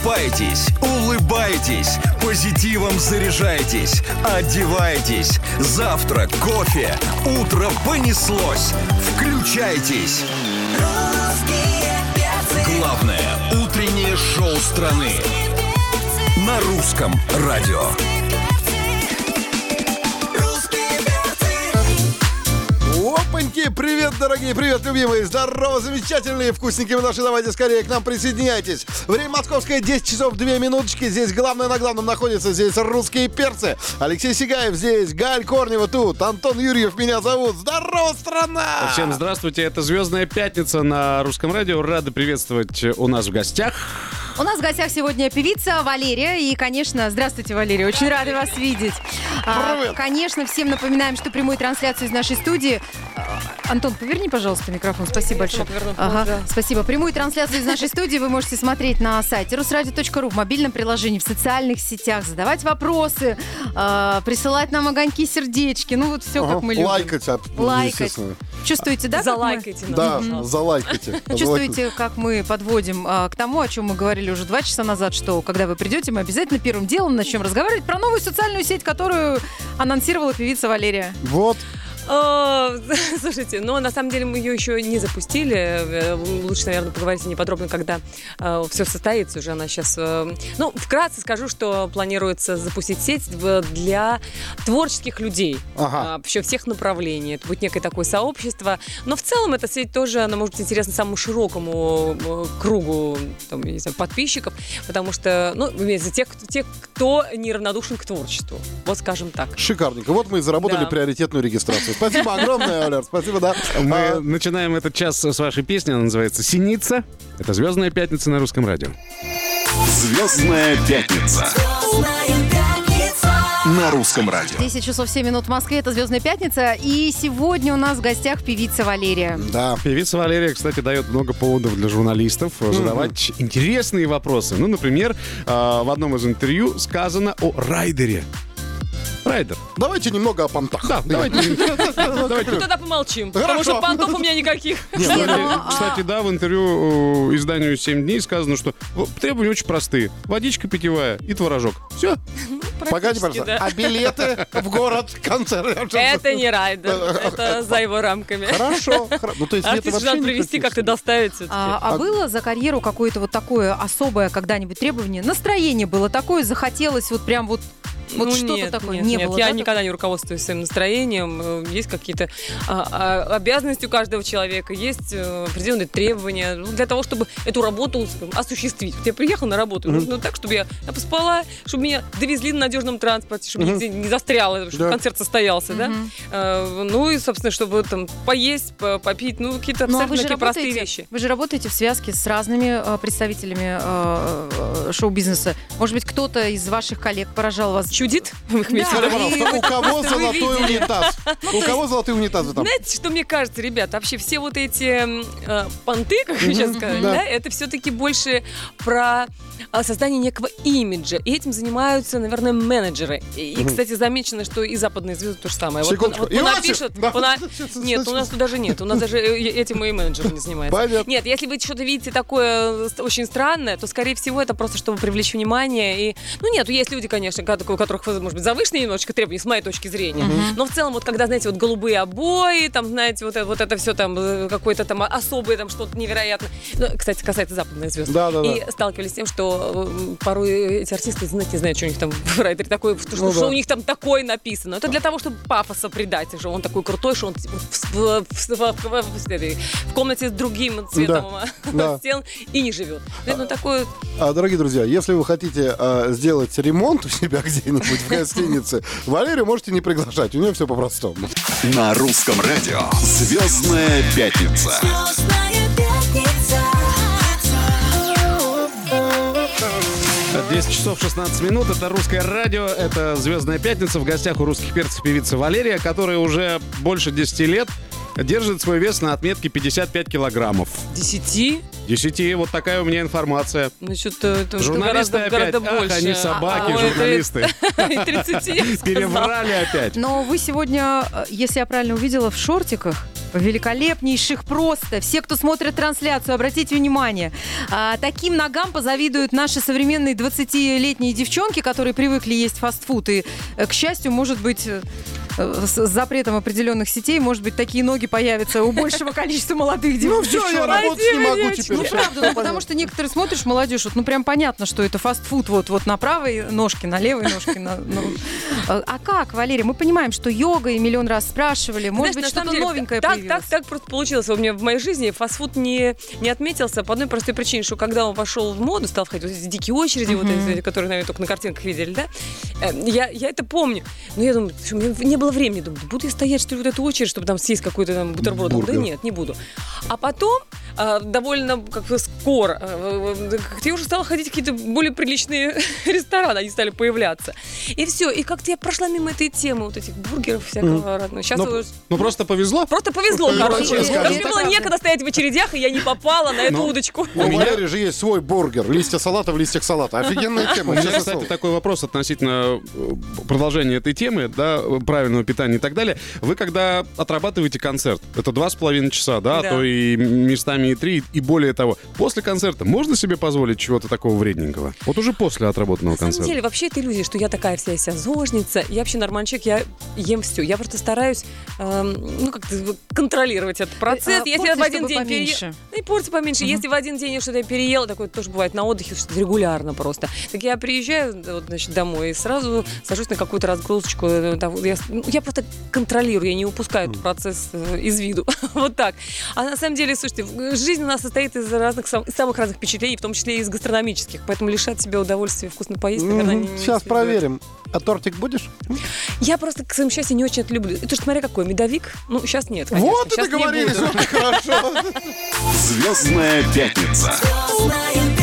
Просыпайтесь, улыбайтесь, позитивом заряжайтесь, одевайтесь. Завтрак, кофе, утро понеслось. Включайтесь. Главное утреннее шоу страны на русском радио. Опаньки! Привет, дорогие, привет, любимые! Здорово, замечательные, вкусненькие вы наши! Давайте скорее к нам присоединяйтесь. Время московское, 10 часов 2 минуточки. Здесь главное на главном находится. Здесь русские перцы. Алексей Сигаев здесь, Галь Корнева тут, Антон Юрьев меня зовут. Здорово, страна! Всем здравствуйте, это «Звездная пятница» на Русском радио. Рады приветствовать у нас в гостях. У нас в гостях сегодня певица Валерия. И, конечно, здравствуйте, Валерия. Очень рады вас видеть. А, конечно, всем напоминаем, что прямую трансляцию из нашей студии... А, Антон, поверни, пожалуйста, микрофон. Спасибо большое. Ага, спасибо. Прямую трансляцию из нашей студии вы можете смотреть на сайте русрадио.ру, в мобильном приложении, в социальных сетях, задавать вопросы, а, присылать нам огоньки, сердечки. Ну, вот все, как мы любим. Лайкать, а, Лайкать. естественно. Чувствуете, да? Залайкайте. Да, залайкайте. Чувствуете, как мы подводим к тому, о чем мы говорили уже два часа назад, что когда вы придете, мы обязательно первым делом начнем разговаривать про новую социальную сеть, которую анонсировала певица Валерия. Вот. Слушайте, но на самом деле мы ее еще не запустили. Э, Лучше, наверное, поговорить о ней подробно, когда все состоится уже. Она сейчас... Ну, вкратце скажу, что планируется запустить сеть для творческих людей. Ага. А, Вообще всех направлений. Это будет некое такое сообщество. Но в целом эта сеть тоже, она может быть интересна самому широкому э, кругу там, я не знаю, подписчиков, потому что, ну, имеется тех, тех, кто неравнодушен к творчеству. Вот скажем так. Шикарненько. Вот мы и заработали Да. приоритетную регистрацию. Спасибо огромное, Валер. Спасибо, да. Мы А, начинаем этот час с вашей песни, она называется «Синица». Это «Звездная пятница» на Русском радио. Звездная пятница на русском радио. 10 часов 7 минут в Москве, это «Звездная пятница», и сегодня у нас в гостях певица Валерия. Да. Певица Валерия, кстати, дает много поводов для журналистов э, задавать интересные вопросы. Ну, например, э, в одном из интервью сказано о райдере. Райдер. Давайте немного о понтах. Да, давайте. давайте. Ну, тогда помолчим. Потому что понтов у меня никаких. Ну, ну, а- Кстати, да, в интервью э, изданию «7 дней» сказано, что требования очень простые. Водичка питьевая и творожок. Все. Погоди, пожалуйста. да. А билеты в город, концерт? Это не райдер, это за его рамками. Хорошо. хоро- Ну, то есть Артист привести, никаких- как-то доставить все-таки. А, а было за карьеру какое-то вот такое особое когда-нибудь требование? Настроение было такое, захотелось вот прям вот, вот Ну, что-то нет, такое? нет, не нет, было, я да, никогда не руководствуюсь своим настроением. Э, Есть какие-то а, а, обязанности у каждого человека, есть э, определенные требования ну, для того, чтобы эту работу скажем, осуществить. Вот я приехал на работу, нужно так, чтобы я, я поспала, чтобы меня довезли на надежном транспорте, чтобы нигде не застряло, чтобы Да. концерт состоялся, да? Мгм. Э, Ну и, собственно, чтобы там поесть, по- попить, ну какие-то Ну, а вы же, такие простые работаете, вещи. вы же работаете в связке с разными э, представителями э, шоу-бизнеса. Может быть, кто-то из ваших коллег поражал вас? Чудит? Их Да. пожалуйста, у кого золотой унитаз? У кого золотые унитазы там? Знаете, что мне кажется, ребята, вообще все вот эти э, понты, как вы сейчас сказали, да. да, это все-таки больше про а, создание некого имиджа. И этим занимаются, наверное, менеджеры. И, и, кстати, замечено, что и западные звезды то же самое. Вот, Секундочку. вот пона- Нет, у нас тут даже нет. У нас даже э, этим и менеджеры не занимаются. Понятно. Нет, если вы что-то видите такое э, очень странное, то, скорее всего, это просто чтобы привлечь внимание. И, ну, нет, есть люди, конечно, ко- у которых, может быть, завышенные немножечко требования, с моей точки зрения. Но в целом, вот когда, знаете, вот голубые обои, там, знаете, вот это, вот это все там, э, какое-то там особое, там, что-то невероятное. Ну, кстати, касается западных звезд. Да, да, да. И сталкивались с тем, что э, порой эти артисты, знаете, не знают, что у них там в райдере такое, что, Ну что да. у них там такое написано. Это для того, чтобы пафоса придать, что он такой крутой, что он в, в- в- в- в- комнате с другим цветом да. стен и не живет. Ну, такое А, Дорогие друзья, если вы хотите а, сделать ремонт у себя где-нибудь в гостинице, Валерию можете не приглашать, у нее все по-простому. На русском радио. Звездная пятница. Звездная пятница. 10 часов 16 минут. Это русское радио. Это «Звездная пятница». В гостях у русских перцев певица Валерия, которая уже больше 10 лет держит свой вес на отметке 55 килограммов. 10, 10. Вот такая у меня информация. ну что-то это Журналисты гораздо, гораздо опять. больше. Ах, они собаки, А, журналисты. И 30 я бы сказала. Переврали опять. Но вы сегодня, э, если я правильно увидела, в шортиках. великолепнейших просто. Все, кто смотрит трансляцию, обратите внимание. А, таким ногам позавидуют наши современные 20-летние девчонки, которые привыкли есть фастфуд. И, э, к счастью, может быть, э, с запретом определенных сетей, может быть, такие ноги появятся у большего количества молодых дев- Ну все, я работать не могу теперь. Ну, правда, ну, потому что некоторые смотришь, молодежь, вот, ну, прям понятно, что это фастфуд вот, вот на правой ножке, на левой ножке. на- ну. А а как, Валерия? Мы понимаем, что йога, и миллион раз спрашивали, может Знаешь, быть, что-то деле, новенькое так, появилось. так, так просто получилось. У меня в моей жизни фастфуд не, не отметился по одной простой причине, что когда он пошел в моду, стал входить вот эти дикие очереди, вот эти, которые, наверное, только на картинках видели, да, э, я, я это помню. Но я думаю, что у меня не было времени. Думаю, буду я стоять, что ли, вот эту очередь, чтобы там съесть какой-то там бутерброд? Думаю, Да нет, не буду. А потом э, довольно как бы скоро э, я уже стала ходить в какие-то более приличные рестораны, они стали появляться. И все. И как-то я прошла мимо этой темы, вот этих бургеров всякого разного. Сейчас Ну, ну, просто повезло. Просто повезло, Повезло, короче. Мне было некогда стоять в очередях, и я не попала на эту Ну, удочку. У Валерии же есть свой бургер. Листья салата в листьях салата. Офигенная тема. У меня, кстати, такой вопрос относительно э, продолжения этой темы, да, правильного питания и так далее. Вы когда отрабатываете концерт, это два с половиной часа, да, а Да. то и местами и три, и более того. После концерта можно себе позволить чего-то такого вредненького? Вот уже после отработанного На самом концерта. деле, вообще это иллюзия, что я такая вся себя зожница. Я вообще нормальный человек, я ем все. Я просто стараюсь, эм, ну, как-то контролировать этот процесс. А, Если я в один день поменьше. Ну, и порции поменьше. Если в один день я что-то переела, такое тоже бывает на отдыхе, что-то регулярно просто. Так я приезжаю вот, значит, домой и сразу сажусь на какую-то разгрузочку. э. Я, ну, я просто контролирую, я не упускаю этот процесс э, из виду. вот так. А на самом деле, слушайте, жизнь у нас состоит из разных, сам- самых разных впечатлений, в том числе и из гастрономических. Поэтому лишать себя удовольствия вкусно поесть, наверное, не- не Сейчас проверим. А тортик будешь? Я просто, к своему счастью, не очень это люблю. Это ж смотря какой, медовик? Ну, сейчас нет, конечно. Вот и договорились. Вот хорошо. Звездная пятница. Звездная пятница.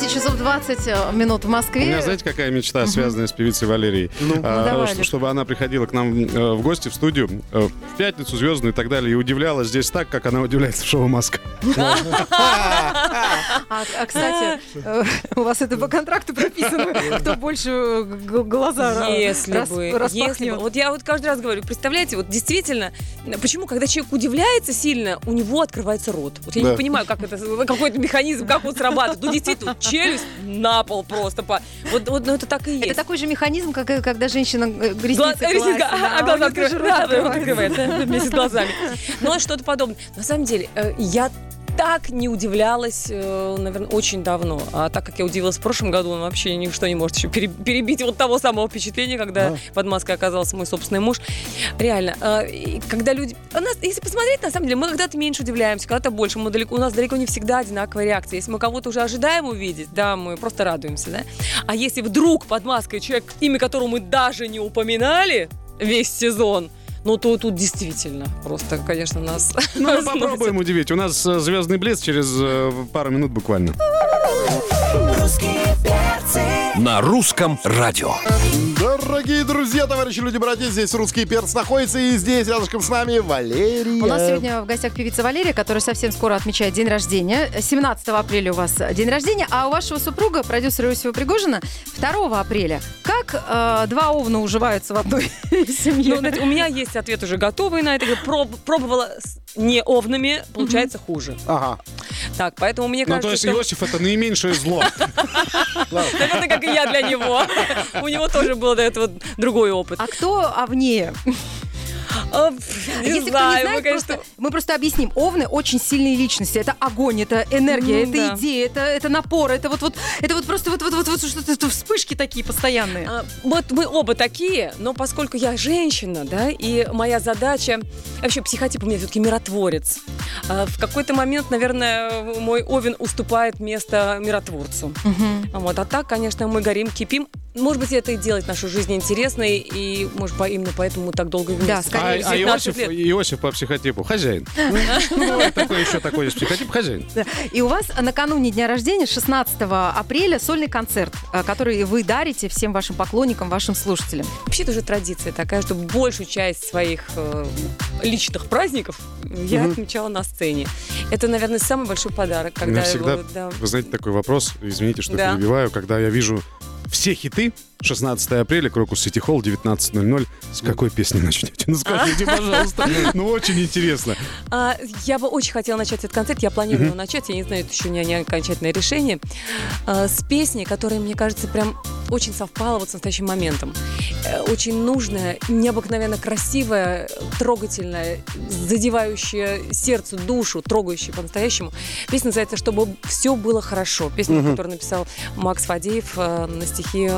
10 часов 20 минут в У Москве. меня, знаете, какая мечта, связанная с певицей Валерией? А, Ну, что- Лёш. чтобы она приходила к нам э, в гости в студию э, в пятницу звездную и так далее, и удивляла здесь так, как она удивляется в шоу «Маска». А, а, кстати, э, у вас это по контракту прописано, кто больше э, глаза Если рас- бы, если распахнет. бы. Вот я вот каждый раз говорю, представляете, вот действительно, почему, когда человек удивляется сильно, у него открывается рот. Вот я Да. не понимаю, как это, какой-то механизм, как он срабатывает. Ну, действительно, челюсть на пол просто. по- Вот, вот ну, это так и есть. Это такой же механизм, как когда женщина Гла- ресницы ресницы, класть, а, а глаза рот Да, открывает, вместе с глазами. Ну, а что-то подобное. На самом деле, э, я так не удивлялась, э, наверное, очень давно. А так как я удивилась в прошлом году, он вообще ничто не может еще пере- перебить вот того самого впечатления, когда под маской оказался мой собственный муж. Реально. и Когда люди... У нас, если посмотреть, на самом деле, мы когда-то меньше удивляемся, когда-то больше. Мы далеко, у нас далеко не всегда одинаковая реакция. Если мы кого-то уже ожидаем увидеть, да, мы просто радуемся, да. А если вдруг под маской человек, имя которого мы даже не упоминали весь сезон, ну, то тут действительно просто, конечно, нас... Ну, попробуем удивить. У нас э, звездный блиц через э, пару минут буквально. Русские перцы. На русском радио. Дорогие друзья, товарищи, люди, братья, здесь русский перц находится, и здесь рядышком с нами Валерия. У нас сегодня в гостях певица Валерия, которая совсем скоро отмечает день рождения. 17 апреля у вас день рождения, а у вашего супруга, продюсера Иосифа Пригожина, 2 апреля. Как э, два овна уживаются в одной семье? Ну, знаете, у меня есть ответ уже готовый на это. Я проб- пробовала не овнами, получается хуже. Ага. Так, поэтому мне Ну, кажется, то есть что... Иосиф это наименьшее зло. Наверное, как и я для него. У него тоже был до этого другой опыт. А кто овнее? А, пф, Не Если кто не знаю, знает, мы, конечно... просто- мы просто объясним. Овны очень сильные личности. Это огонь, это энергия, Ну, это да. идея, это, это напор, это вот, вот, это вот просто вот, вот, вот, вот что-то это вспышки такие постоянные. А, Вот мы оба такие, но поскольку я женщина, да, и моя задача, вообще психотип у меня все-таки миротворец. а, В какой-то момент, наверное, мой Овен уступает место миротворцу. А Вот, а так, конечно, мы горим, кипим. Может быть, это и делает нашу жизнь интересной, и, может, по- именно поэтому мы так долго вместе. Да, А, скорее а 19 Иосиф, лет. Иосиф по психотипу хозяин. Ну, бывает такой еще такой есть психотип хозяин. И у вас накануне дня рождения, 16 апреля, сольный концерт, а, который вы дарите всем вашим поклонникам, вашим слушателям. Вообще, это уже традиция такая, что большую часть своих э, личных праздников я отмечала на сцене. Это, наверное, самый большой подарок, когда всегда, его, да. вы знаете, такой вопрос, извините, что Да. перебиваю, когда я вижу все хиты, 16 апреля, Крокус Сити Холл, 19.00. С какой песни начнете? Ну, скажите, пожалуйста. Ну, очень интересно. А, я бы очень хотела начать этот концерт. Я планирую его начать. Я не знаю, это еще не, не окончательное решение. А, с песни, которая, мне кажется, прям очень совпала вот с настоящим моментом. Э, Очень нужная, необыкновенно красивая, трогательная, задевающая сердцу, душу, трогающая по-настоящему. Песня называется «Чтобы все было хорошо». Песня, которую написал Макс Фадеев э, на стихи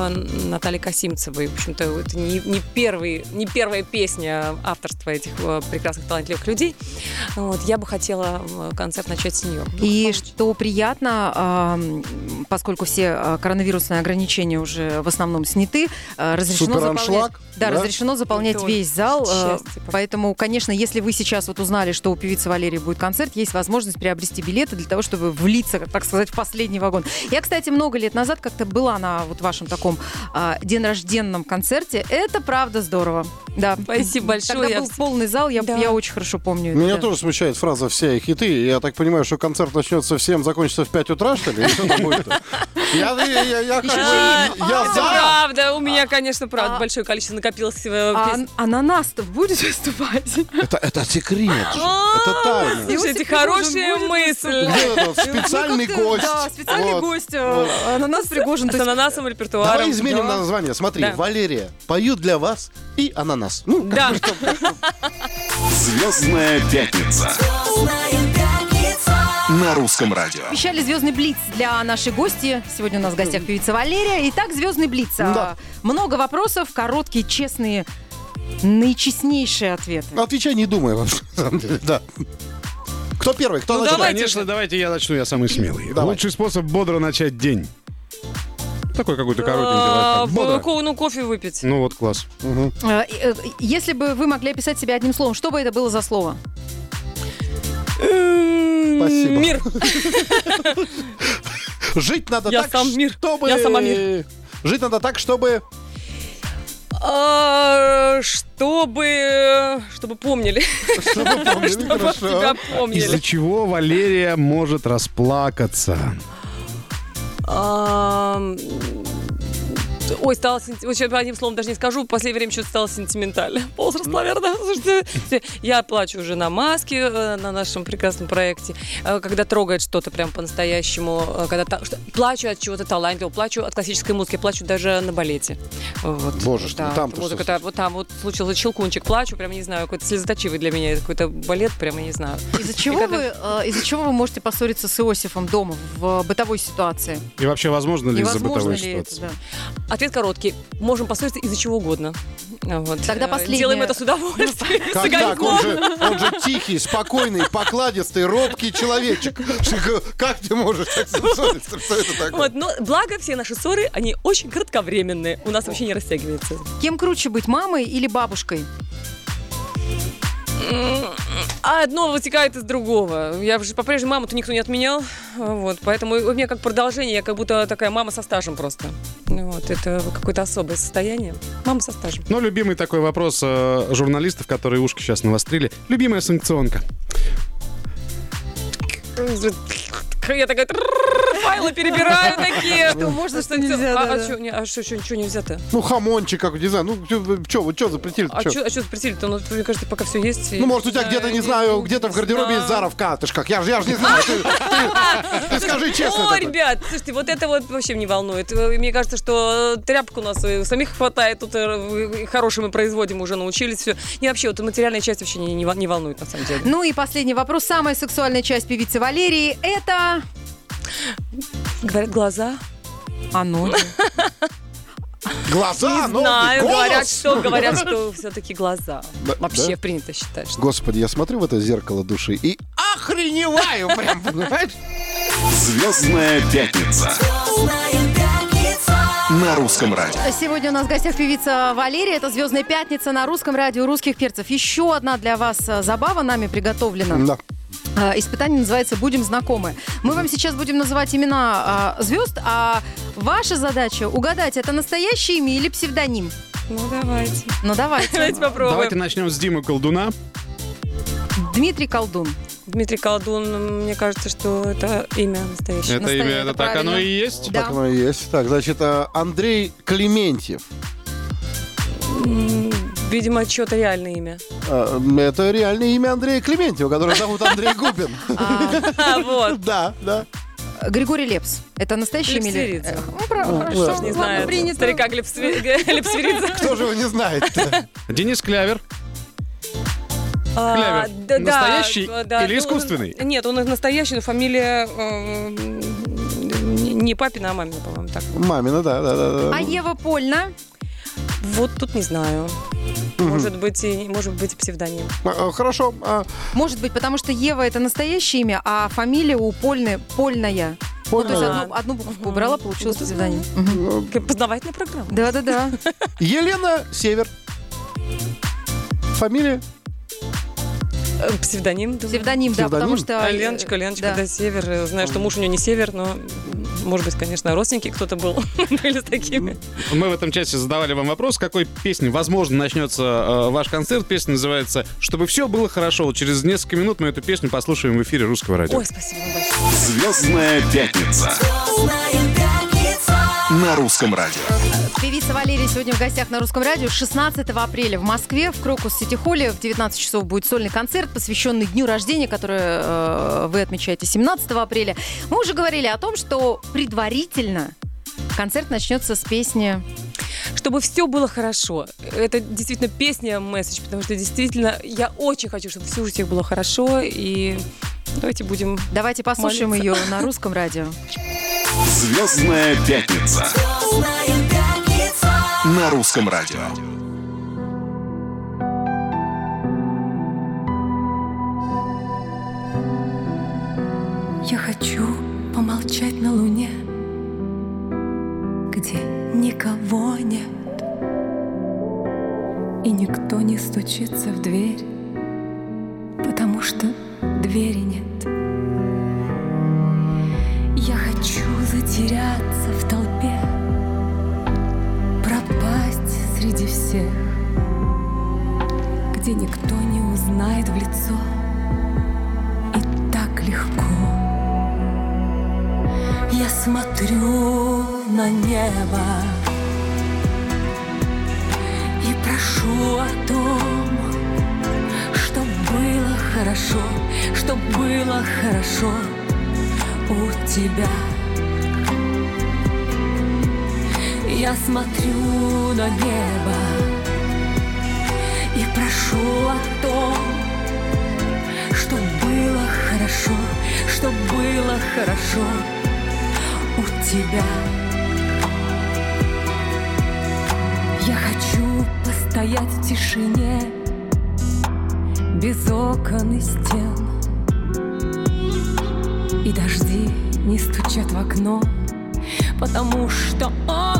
Натальи Касимцевой. В общем-то, это не, не, первый, не первая песня авторства этих э, прекрасных, талантливых людей. Вот, я бы хотела э, концерт начать с нее. И что приятно, поскольку все а, коронавирусные ограничения уже в основном сняты, разрешено заполнять, да, да? разрешено заполнять Это весь зал. счастье. Поэтому, конечно, если вы сейчас вот узнали, что у певицы Валерии будет концерт, есть возможность приобрести билеты для того, чтобы влиться, так сказать, в последний вагон. Я, кстати, много лет назад как-то была на вот вашем таком день рожденном концерте. Это правда здорово. Да. Спасибо большое. Тогда Я был полный зал, я, Да. я очень хорошо помню. это, Меня да. тоже смущает фраза «все хиты». Я так понимаю, что концерт начнется в 7, закончится в 5 утра, что ли? Или что там будет? Я, я, я, я как бы- А, я это за. правда, у меня, конечно, правда, а- большое количество накопилось. э, А песен. ан- ананас-то будет выступать? Это, это секрет. А, Это тайна. Слушайте, хорошая мысль. Это специальный гость? Да, специальный гость. э, Ананас Пригожин. то С есть- ананасом репертуаром. Давай изменим название. Смотри. Валерия, поют для вас и ананас. Ну, Да. Звездная пятница Звездная пятница. на русском радио. Обещали звездный блиц для нашей гости. Сегодня у нас в гостях певица Валерия. Итак, звездный блиц. А, Да. Много вопросов, короткие, честные, наичестнейшие ответы. отвечай, не думай вообще. на самом деле, Да. Кто первый? Кто Ну, начинает? давайте Конечно, давайте я начну, я самый смелый. Давай. Лучший способ бодро начать день. Такой какой-то коротенький А, лайфхак. Бодро. ко- Ну, кофе выпить. Ну вот, класс. Э, э, Если бы вы могли описать себя одним словом, что бы это было за слово? Спасибо. Мир. Жить надо Я так, сам мир. чтобы... Я сама мир. Жить надо так, чтобы... А, Чтобы... Чтобы помнили. Чтобы помнили, Чтобы хорошо. тебя помнили. Из-за чего Валерия может расплакаться? um, Ой, стало сенти- вот сейчас одним словом даже не скажу, в последнее время что-то стало сентиментально. Возраст, наверное. Слушайте, я плачу уже на маске э, на нашем прекрасном проекте, э, когда трогает что-то прям по-настоящему, э, когда та- плачу от чего-то талантливого, плачу от классической музыки, плачу даже на балете. Вот. Боже да, там-то музыка, что да, вот там вот случился щелкунчик, плачу, прям не знаю, какой-то слезоточивый для меня, это какой-то балет, прям я не знаю. Из-за чего, когда- вы, э, из-за чего вы можете поссориться с Иосифом дома в бытовой ситуации? И вообще, возможно ли из-за возможно бытовой ли это? ситуации? Ответ короткий. Можем поссориться из-за чего угодно. Вот. Тогда Э, последнее. Делаем это с удовольствием. с Как так? огоньком. Он же, он же тихий, спокойный, покладистый, робкий человечек. Как ты можешь так ссориться? Что это такое? Вот, но благо все наши ссоры, они очень кратковременные. У нас вообще не растягивается. Кем круче быть, мамой или бабушкой? А одно вытекает из другого. Я же по-прежнему маму-то никто не отменял. Вот, поэтому у меня как продолжение, я как будто такая мама со стажем просто. Вот, это какое-то особое состояние. Мама со стажем. Но любимый такой вопрос э, журналистов, которые ушки сейчас навострили. Любимая санкционка. Я такая файлы перебираю такие. Что можно, что нельзя, А- А да. что не- а что что нельзя-то? Ну, хамончик, как, не знаю. Ну, что, вы что запретили? А что запретили-то? Ну, мне кажется, пока все есть. Ну, может, у тебя где-то, не знаю, где-то в гардеробе есть заровка. Ты ж как, я же не знаю. Ты- скажи честно. О, ребят, слушайте, вот это вот вообще не волнует. Э, Мне кажется, что тряпок у нас и самих хватает, тут э, хорошие мы производим, уже научились все. Не вообще, вот материальная часть вообще не волнует, на самом деле. Ну и последний вопрос. Самая сексуальная часть певицы Валерии – это... Говорят, глаза. А ноги. Глаза, не ноги, знаю, голос. говорят, что, говорят, что все-таки глаза. Да, Вообще да? принято считать, что... Господи, я смотрю в это зеркало души и охреневаю прям, понимаешь? Звездная пятница Звездная пятница. На русском радио. Сегодня у нас в гостях певица Валерия. Это «Звездная пятница» на русском радио «Русских перцев». Еще одна для вас э, забава нами приготовлена. Да. Э, Испытание называется «Будем знакомы». Мы вам сейчас будем называть имена э, звезд, а ваша задача угадать, это настоящее имя или псевдоним. Ну, давайте. Ну давайте. Давайте попробуем. Давайте начнем с Димы Колдуна. Дмитрий Колдун. Дмитрий Колдун, мне кажется, что это имя настоящее. Это имя, это это так оно и есть? Да. Так оно и есть. Так, значит, а, Андрей Клементьев. Видимо, что-то реальное имя. А, Это реальное имя Андрея Клементьева, которого зовут Андрей Губин. А, вот. Да, да. Григорий Лепс. Это настоящее имя? Лепсеридзе. Эх, Ну, Ну, хорошо. Не знаю, старика Глебсверидзе. Кто же его не знает Денис Клявер. А, Клявер. да, да, Настоящий да, или ну, искусственный? Нет, он настоящий, но фамилия э, не папина, а мамина, по-моему, так. Мамина, да, да, да. да. А Ева Польна? Вот тут не знаю. Может быть, и, может быть, псевдоним. А, а, Хорошо. а, Может быть, потому что Ева это настоящее имя, а фамилия у Польны Польная. Ну, то есть Польная. одну, одну буковку убрала, получилось псевдоним. Как Познавательная программа. Да-да-да. Елена Север. Фамилия? Псевдоним. думаю. Псевдоним, да, потому что... А э, Леночка, Леночка, да. да, север. Знаю, что муж у нее не север, но, может быть, конечно, родственники кто-то был. Были с такими. Мы в этом часе задавали вам вопрос, какой песни, возможно, начнется э, ваш концерт. Песня называется «Чтобы все было хорошо». Вот Через несколько минут мы эту песню послушаем в эфире Русского радио. Ой, спасибо вам большое. Звездная пятница Звездная пятница. На русском радио. Певица Валерия сегодня в гостях на Русском радио. 16 апреля в Москве в Крокус Сити Холле в 19 часов будет сольный концерт, посвященный дню рождения, который э, вы отмечаете 17 апреля. Мы уже говорили о том, что предварительно концерт начнется с песни Чтобы все было хорошо. Это действительно песня месседж, потому что действительно я очень хочу, чтобы все у всех было хорошо. И давайте будем Давайте послушаем Молиться. ее на русском радио. Звездная пятница Звездная пятница. на русском радио. Я хочу помолчать на луне, где никого нет, и никто не стучится в дверь, потому что двери нет. Никто не узнает в лицо. И так легко. Я смотрю на небо И прошу о том Чтоб было хорошо Чтоб было хорошо у тебя. Я смотрю на небо прошу о том Чтоб было хорошо, чтоб было хорошо у тебя. Я хочу постоять в тишине, без окон и стен. И дожди не стучат в окно, потому что окон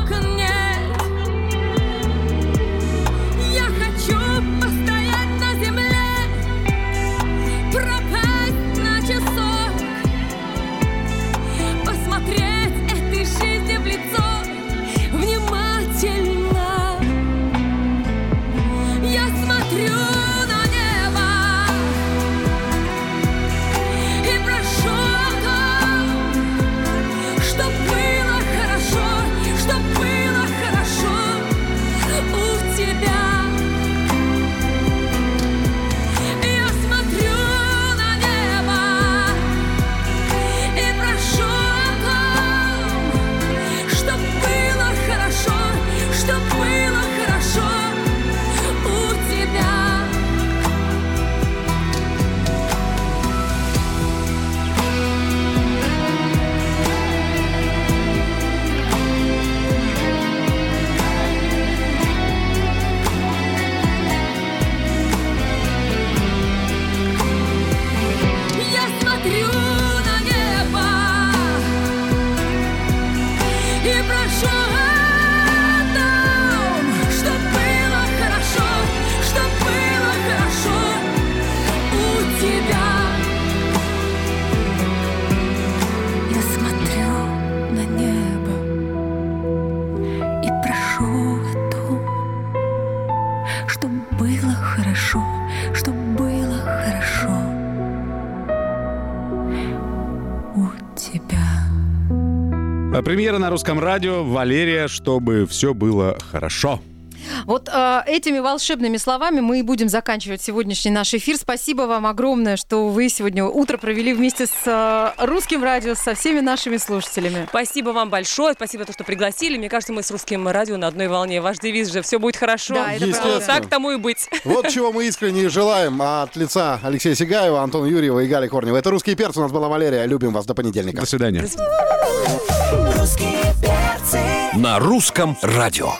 Премьера на русском радио. Валерия, чтобы все было хорошо. Вот э, этими волшебными словами мы и будем заканчивать сегодняшний наш эфир. Спасибо вам огромное, что вы сегодня утро провели вместе с э, русским радио, со всеми нашими слушателями. Спасибо вам большое, спасибо, то, что пригласили. Мне кажется, мы с русским радио на одной волне. Ваш девиз же «Все будет хорошо». Да, это правда. Так тому и быть. Вот чего мы искренне желаем от лица Алексея Сигаева, Антона Юрьева и Гали Корнева. Это «Русские перцы». У нас была Валерия. Любим вас. До понедельника. До свидания. Русские перцы. На русском радио.